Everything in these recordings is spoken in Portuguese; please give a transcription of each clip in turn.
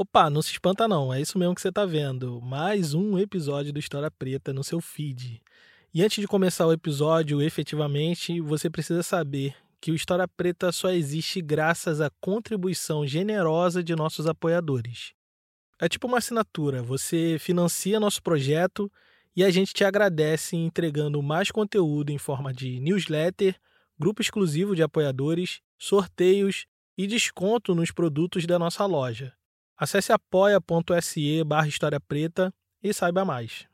Opa, não se espanta não, é isso mesmo que você está vendo. Mais um episódio do História Preta no seu feed. E antes de começar o episódio, efetivamente, você precisa saber que o História Preta só existe graças à contribuição generosa de nossos apoiadores. É tipo uma assinatura, você financia nosso projeto e a gente te agradece entregando mais conteúdo em forma de newsletter, grupo exclusivo de apoiadores, sorteios e desconto nos produtos da nossa loja. Acesse apoia.se barra História Preta e saiba mais.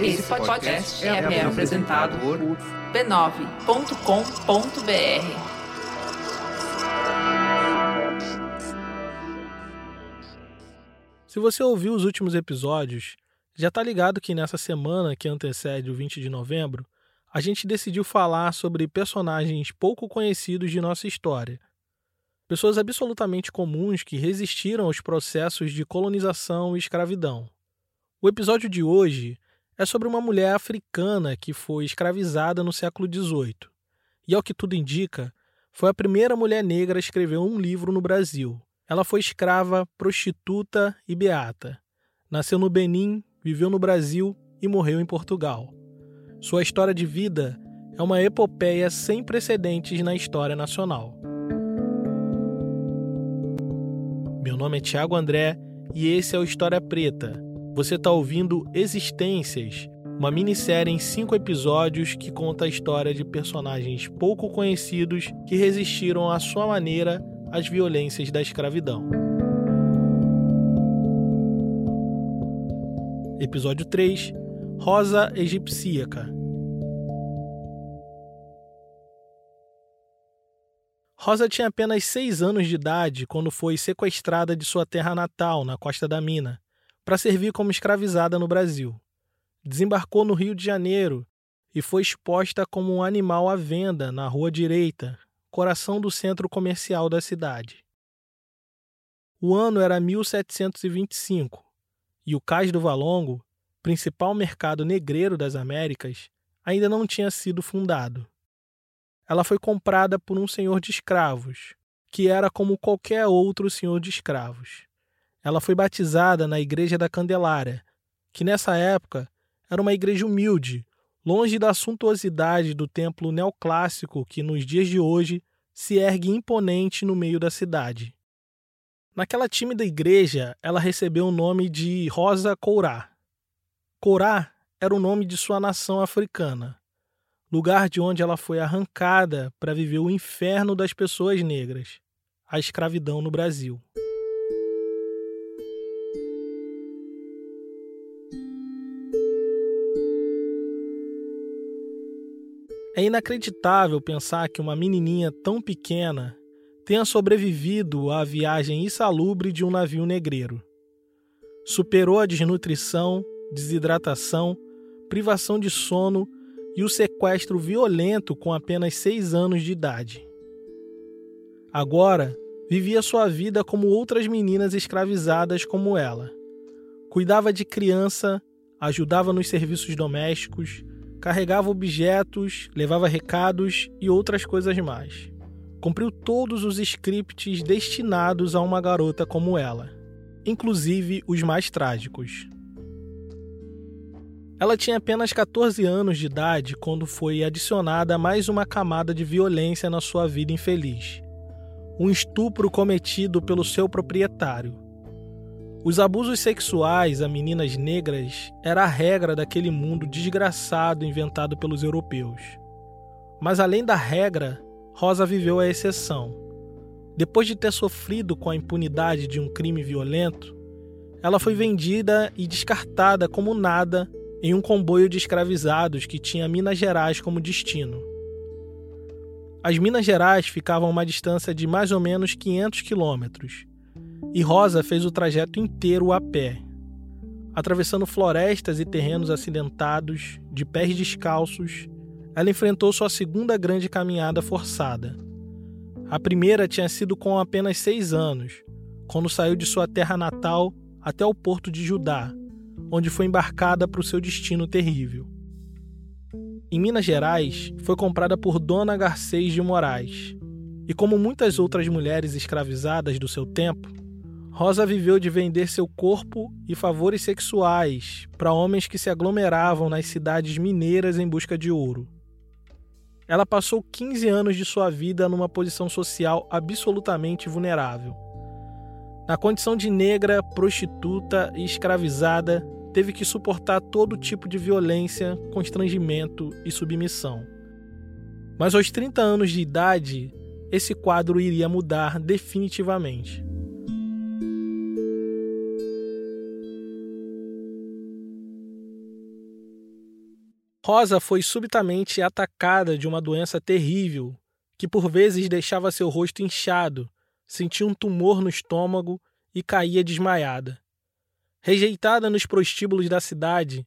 Esse podcast é, é apresentado por b9.com.br. Se você ouviu os últimos episódios, já está ligado que nessa semana que antecede o 20 de novembro, a gente decidiu falar sobre personagens pouco conhecidos de nossa história. Pessoas absolutamente comuns que resistiram aos processos de colonização e escravidão. O episódio de hoje é sobre uma mulher africana que foi escravizada no século XVIII. E, ao que tudo indica, foi a primeira mulher negra a escrever um livro no Brasil. Ela foi escrava, prostituta e beata. Nasceu no Benin, viveu no Brasil e morreu em Portugal. Sua história de vida é uma epopeia sem precedentes na história nacional. Meu nome é Tiago André e esse é o História Preta. Você está ouvindo Existências, uma minissérie em cinco episódios que conta a história de personagens pouco conhecidos que resistiram à sua maneira às violências da escravidão. Episódio 3 Rosa egipsíaca. Rosa tinha apenas seis anos de idade quando foi sequestrada de sua terra natal, na Costa da Mina, para servir como escravizada no Brasil. Desembarcou no Rio de Janeiro e foi exposta como um animal à venda na Rua Direita, coração do centro comercial da cidade. O ano era 1725 e o Cais do Valongo principal mercado negreiro das Américas, ainda não tinha sido fundado. Ela foi comprada por um senhor de escravos, que era como qualquer outro senhor de escravos. Ela foi batizada na Igreja da Candelária, que nessa época era uma igreja humilde, longe da suntuosidade do templo neoclássico que nos dias de hoje se ergue imponente no meio da cidade. Naquela tímida igreja, ela recebeu o nome de Rosa Courá, Corá era o nome de sua nação africana, lugar de onde ela foi arrancada para viver o inferno das pessoas negras, a escravidão no Brasil. É inacreditável pensar que uma menininha tão pequena tenha sobrevivido à viagem insalubre de um navio negreiro. Superou a desnutrição desidratação, privação de sono e o sequestro violento com apenas seis anos de idade. Agora, vivia sua vida como outras meninas escravizadas como ela. Cuidava de criança, ajudava nos serviços domésticos, carregava objetos, levava recados e outras coisas mais. Cumpriu todos os scripts destinados a uma garota como ela, inclusive os mais trágicos. Ela tinha apenas 14 anos de idade quando foi adicionada mais uma camada de violência na sua vida infeliz. Um estupro cometido pelo seu proprietário. Os abusos sexuais a meninas negras era a regra daquele mundo desgraçado inventado pelos europeus. Mas além da regra, Rosa viveu a exceção. Depois de ter sofrido com a impunidade de um crime violento, ela foi vendida e descartada como nada em um comboio de escravizados que tinha Minas Gerais como destino. As Minas Gerais ficavam a uma distância de mais ou menos 500 quilômetros, e Rosa fez o trajeto inteiro a pé, atravessando florestas e terrenos acidentados, de pés descalços. Ela enfrentou sua segunda grande caminhada forçada. A primeira tinha sido com apenas seis anos, quando saiu de sua terra natal até o porto de Judá, onde foi embarcada para o seu destino terrível. Em Minas Gerais, foi comprada por Dona Garcês de Moraes E como muitas outras mulheres escravizadas do seu tempo, Rosa viveu de vender seu corpo e favores sexuais para homens que se aglomeravam nas cidades mineiras em busca de ouro. Ela passou 15 anos de sua vida numa posição social absolutamente vulnerável. Na condição de negra, prostituta e escravizada, teve que suportar todo tipo de violência, constrangimento e submissão. Mas aos 30 anos de idade, esse quadro iria mudar definitivamente. Rosa foi subitamente atacada de uma doença terrível que por vezes deixava seu rosto inchado, sentia um tumor no estômago e caía desmaiada. Rejeitada nos prostíbulos da cidade,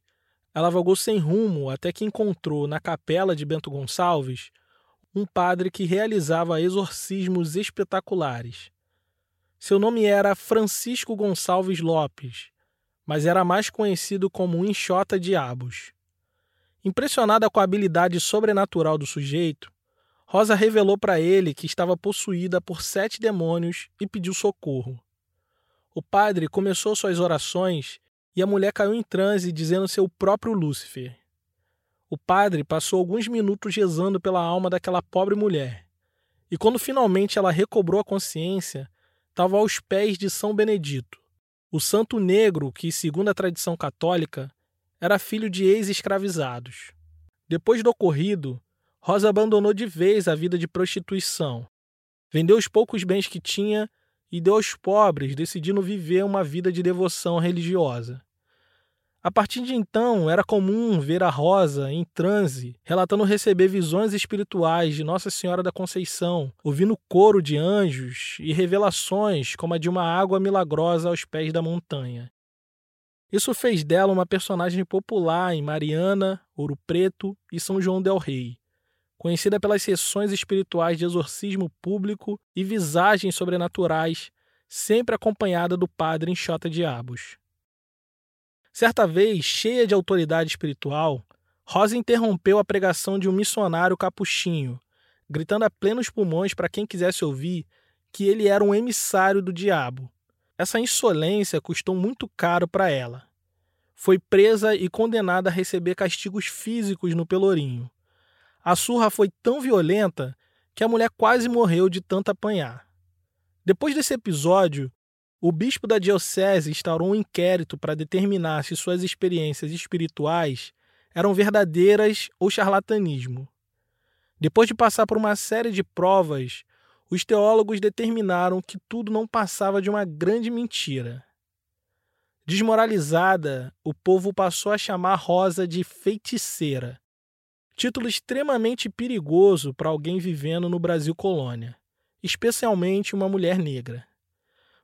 ela vagou sem rumo até que encontrou na capela de Bento Gonçalves um padre que realizava exorcismos espetaculares. Seu nome era Francisco Gonçalves Lopes, mas era mais conhecido como Enxota Diabos. Impressionada com a habilidade sobrenatural do sujeito, Rosa revelou para ele que estava possuída por sete demônios e pediu socorro. O padre começou suas orações e a mulher caiu em transe dizendo ser o próprio Lúcifer. O padre passou alguns minutos rezando pela alma daquela pobre mulher. E quando finalmente ela recobrou a consciência, estava aos pés de São Benedito, o santo negro que, segundo a tradição católica, era filho de ex-escravizados. Depois do ocorrido, Rosa abandonou de vez a vida de prostituição. Vendeu os poucos bens que tinha e deu aos pobres, decidindo viver uma vida de devoção religiosa. A partir de então, era comum ver a Rosa em transe, relatando receber visões espirituais de Nossa Senhora da Conceição, ouvindo coro de anjos e revelações como a de uma água milagrosa aos pés da montanha. Isso fez dela uma personagem popular em Mariana, Ouro Preto e São João del Rei, conhecida pelas sessões espirituais de exorcismo público e visagens sobrenaturais, sempre acompanhada do padre Enxota Diabos. Certa vez, cheia de autoridade espiritual, Rosa interrompeu a pregação de um missionário capuchinho, gritando a plenos pulmões para quem quisesse ouvir que ele era um emissário do diabo essa insolência custou muito caro para ela. Foi presa e condenada a receber castigos físicos no Pelourinho. A surra foi tão violenta que a mulher quase morreu de tanto apanhar. Depois desse episódio, o bispo da diocese instaurou um inquérito para determinar se suas experiências espirituais eram verdadeiras ou charlatanismo. Depois de passar por uma série de provas, os teólogos determinaram que tudo não passava de uma grande mentira. Desmoralizada, o povo passou a chamar Rosa de feiticeira, título extremamente perigoso para alguém vivendo no Brasil colônia, especialmente uma mulher negra.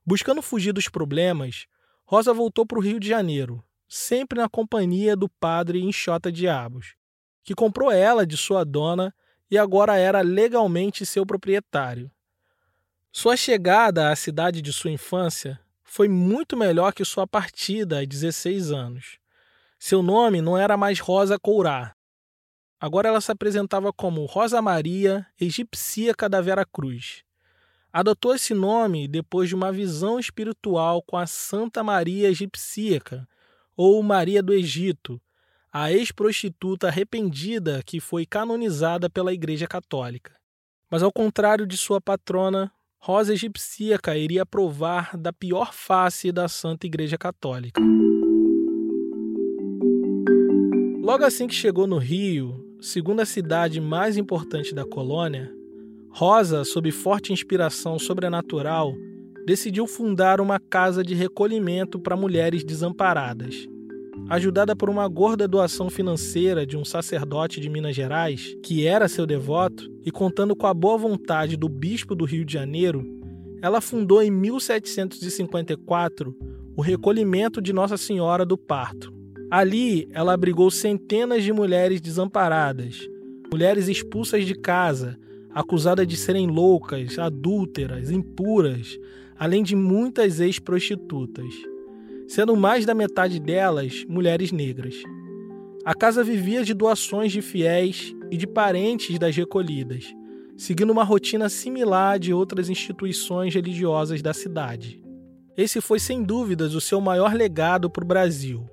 Buscando fugir dos problemas, Rosa voltou para o Rio de Janeiro, sempre na companhia do padre Enxota Diabos, que comprou ela de sua dona e agora era legalmente seu proprietário. Sua chegada à cidade de sua infância foi muito melhor que sua partida aos 16 anos. Seu nome não era mais Rosa Courá. Agora ela se apresentava como Rosa Maria Egipsíaca da Vera Cruz. Adotou esse nome depois de uma visão espiritual com a Santa Maria Egipsíaca, ou Maria do Egito, a ex-prostituta arrependida que foi canonizada pela Igreja Católica. Mas ao contrário de sua patrona, Rosa Egipsíaca iria provar da pior face da Santa Igreja Católica. Logo assim que chegou no Rio, segunda cidade mais importante da colônia, Rosa, sob forte inspiração sobrenatural, decidiu fundar uma casa de recolhimento para mulheres desamparadas ajudada por uma gorda doação financeira de um sacerdote de Minas Gerais, que era seu devoto, e contando com a boa vontade do bispo do Rio de Janeiro, ela fundou em 1754 o recolhimento de Nossa Senhora do Parto. Ali, ela abrigou centenas de mulheres desamparadas, mulheres expulsas de casa, acusadas de serem loucas, adúlteras, impuras, além de muitas ex-prostitutas sendo mais da metade delas mulheres negras. A casa vivia de doações de fiéis e de parentes das recolhidas, seguindo uma rotina similar de outras instituições religiosas da cidade. Esse foi sem dúvidas o seu maior legado para o Brasil,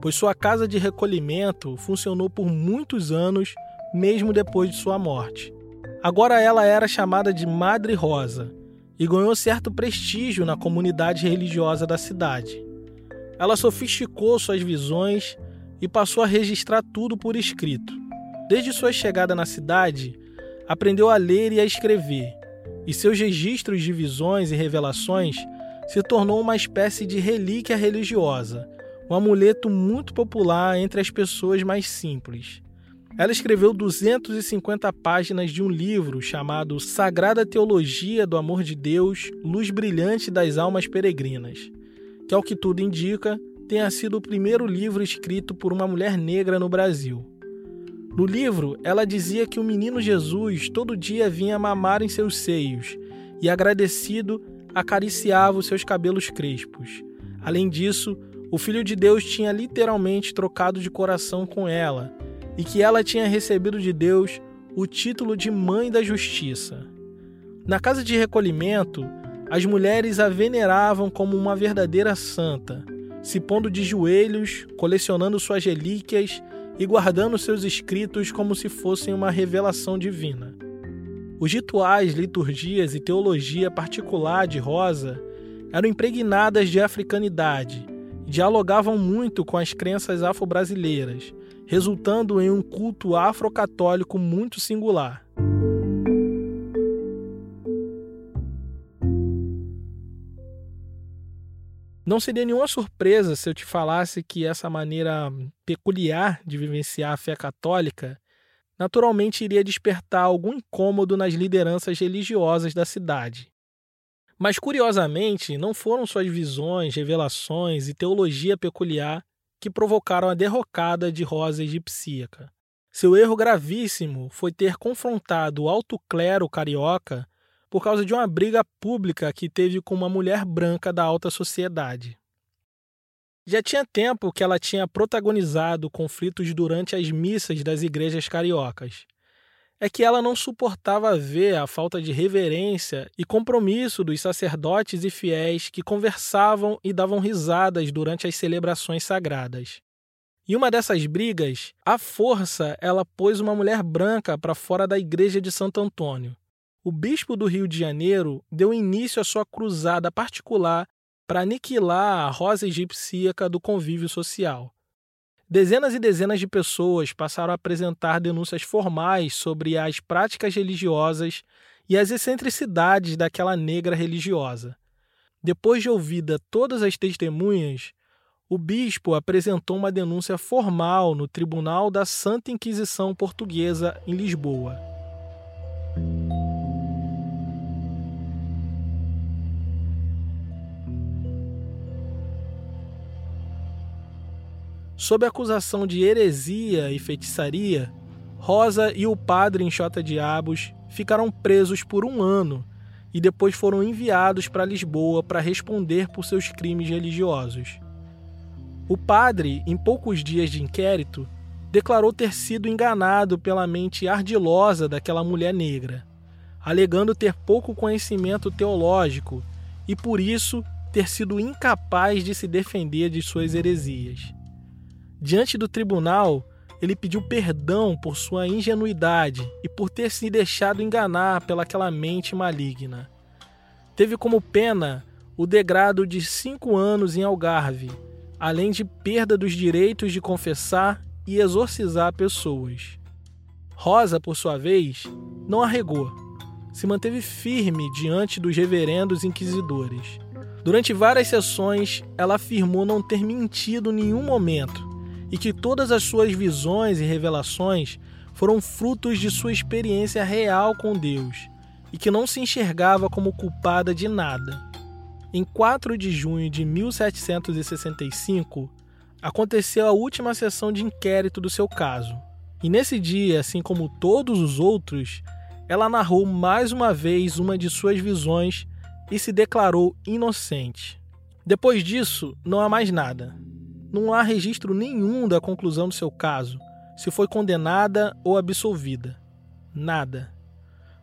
pois sua casa de recolhimento funcionou por muitos anos, mesmo depois de sua morte. Agora ela era chamada de Madre Rosa e ganhou certo prestígio na comunidade religiosa da cidade. Ela sofisticou suas visões e passou a registrar tudo por escrito. Desde sua chegada na cidade, aprendeu a ler e a escrever, e seus registros de visões e revelações se tornou uma espécie de relíquia religiosa, um amuleto muito popular entre as pessoas mais simples. Ela escreveu 250 páginas de um livro chamado Sagrada Teologia do Amor de Deus, Luz Brilhante das Almas Peregrinas, que, ao que tudo indica, tenha sido o primeiro livro escrito por uma mulher negra no Brasil. No livro, ela dizia que o menino Jesus todo dia vinha mamar em seus seios e, agradecido, acariciava os seus cabelos crespos. Além disso, o Filho de Deus tinha literalmente trocado de coração com ela e que ela tinha recebido de Deus o título de Mãe da Justiça. Na casa de recolhimento, as mulheres a veneravam como uma verdadeira santa, se pondo de joelhos, colecionando suas relíquias e guardando seus escritos como se fossem uma revelação divina. Os rituais, liturgias e teologia particular de Rosa eram impregnadas de africanidade dialogavam muito com as crenças afro-brasileiras, resultando em um culto afro-católico muito singular. Não seria nenhuma surpresa se eu te falasse que essa maneira peculiar de vivenciar a fé católica naturalmente iria despertar algum incômodo nas lideranças religiosas da cidade. Mas, curiosamente, não foram suas visões, revelações e teologia peculiar que provocaram a derrocada de Rosa egipsíaca. Seu erro gravíssimo foi ter confrontado o alto clero carioca por causa de uma briga pública que teve com uma mulher branca da alta sociedade. Já tinha tempo que ela tinha protagonizado conflitos durante as missas das igrejas cariocas. É que ela não suportava ver a falta de reverência e compromisso dos sacerdotes e fiéis que conversavam e davam risadas durante as celebrações sagradas. Em uma dessas brigas, à força, ela pôs uma mulher branca para fora da igreja de Santo Antônio. O bispo do Rio de Janeiro deu início à sua cruzada particular para aniquilar a rosa egipcíaca do convívio social. Dezenas e dezenas de pessoas passaram a apresentar denúncias formais sobre as práticas religiosas e as excentricidades daquela negra religiosa. Depois de ouvida todas as testemunhas, o bispo apresentou uma denúncia formal no Tribunal da Santa Inquisição Portuguesa em Lisboa. Sob acusação de heresia e feitiçaria, Rosa e o padre Enxota Diabos ficaram presos por um ano e depois foram enviados para Lisboa para responder por seus crimes religiosos. O padre, em poucos dias de inquérito, declarou ter sido enganado pela mente ardilosa daquela mulher negra, alegando ter pouco conhecimento teológico e, por isso, ter sido incapaz de se defender de suas heresias. Diante do tribunal, ele pediu perdão por sua ingenuidade e por ter se deixado enganar pelaquela mente maligna. Teve como pena o degrado de cinco anos em Algarve, além de perda dos direitos de confessar e exorcizar pessoas. Rosa, por sua vez, não arregou. Se manteve firme diante dos reverendos inquisidores. Durante várias sessões, ela afirmou não ter mentido em nenhum momento e que todas as suas visões e revelações foram frutos de sua experiência real com Deus e que não se enxergava como culpada de nada. Em 4 de junho de 1765, aconteceu a última sessão de inquérito do seu caso. E nesse dia, assim como todos os outros, ela narrou mais uma vez uma de suas visões e se declarou inocente. Depois disso, não há mais nada não há registro nenhum da conclusão do seu caso, se foi condenada ou absolvida. Nada.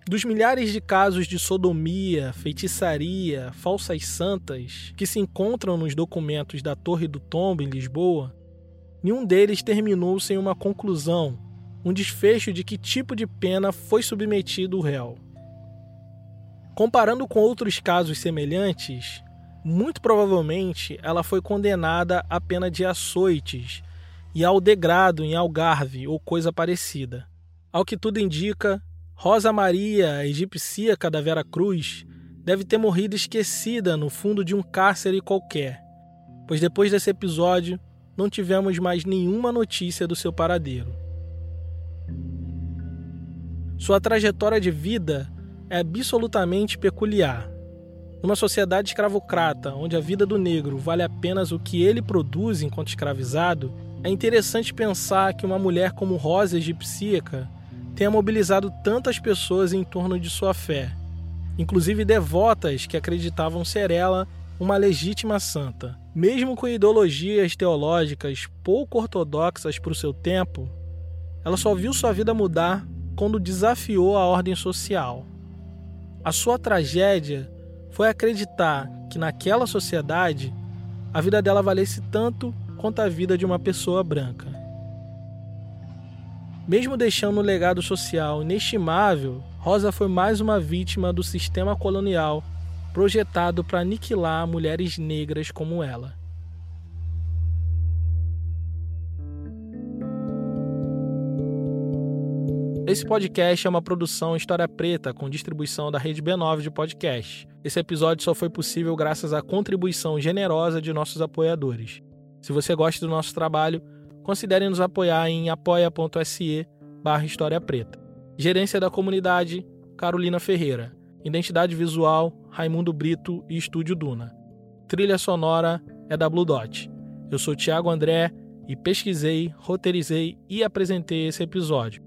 Dos milhares de casos de sodomia, feitiçaria, falsas santas que se encontram nos documentos da Torre do Tombo em Lisboa, nenhum deles terminou sem uma conclusão, um desfecho de que tipo de pena foi submetido o réu. Comparando com outros casos semelhantes, muito provavelmente ela foi condenada à pena de açoites e ao degrado em Algarve ou coisa parecida. Ao que tudo indica, Rosa Maria, a egipcíaca da Vera Cruz, deve ter morrido esquecida no fundo de um cárcere qualquer, pois depois desse episódio não tivemos mais nenhuma notícia do seu paradeiro. Sua trajetória de vida é absolutamente peculiar. Numa sociedade escravocrata, onde a vida do negro vale apenas o que ele produz enquanto escravizado, é interessante pensar que uma mulher como Rosa egipcíaca tenha mobilizado tantas pessoas em torno de sua fé, inclusive devotas que acreditavam ser ela uma legítima santa. Mesmo com ideologias teológicas pouco ortodoxas para o seu tempo, ela só viu sua vida mudar quando desafiou a ordem social. A sua tragédia foi acreditar que naquela sociedade a vida dela valesse tanto quanto a vida de uma pessoa branca. Mesmo deixando um legado social inestimável, Rosa foi mais uma vítima do sistema colonial projetado para aniquilar mulheres negras como ela. Esse podcast é uma produção História Preta com distribuição da rede B9 de podcast. Esse episódio só foi possível graças à contribuição generosa de nossos apoiadores. Se você gosta do nosso trabalho, considere nos apoiar em apoia.se barra História Preta. Gerência da Comunidade, Carolina Ferreira. Identidade Visual, Raimundo Brito e Estúdio Duna. Trilha sonora é da Blue Dot. Eu sou Tiago André e pesquisei, roteirizei e apresentei esse episódio.